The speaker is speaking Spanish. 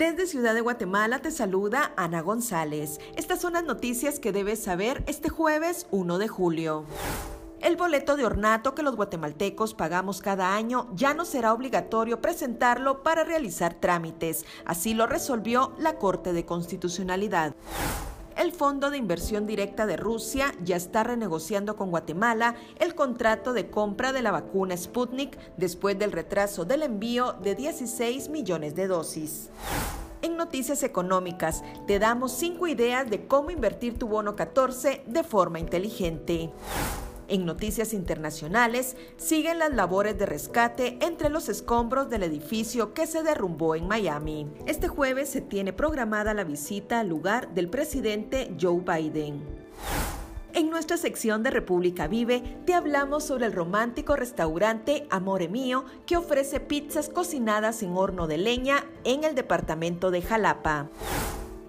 Desde Ciudad de Guatemala te saluda Ana González. Estas son las noticias que debes saber este jueves 1 de julio. El boleto de ornato que los guatemaltecos pagamos cada año ya no será obligatorio presentarlo para realizar trámites. Así lo resolvió la Corte de Constitucionalidad. El Fondo de Inversión Directa de Rusia ya está renegociando con Guatemala el contrato de compra de la vacuna Sputnik después del retraso del envío de 16 millones de dosis. En Noticias Económicas te damos 5 ideas de cómo invertir tu bono 14 de forma inteligente. En noticias internacionales, siguen las labores de rescate entre los escombros del edificio que se derrumbó en Miami. Este jueves se tiene programada la visita al lugar del presidente Joe Biden. En nuestra sección de República Vive te hablamos sobre el romántico restaurante Amore Mío que ofrece pizzas cocinadas en horno de leña en el departamento de Jalapa.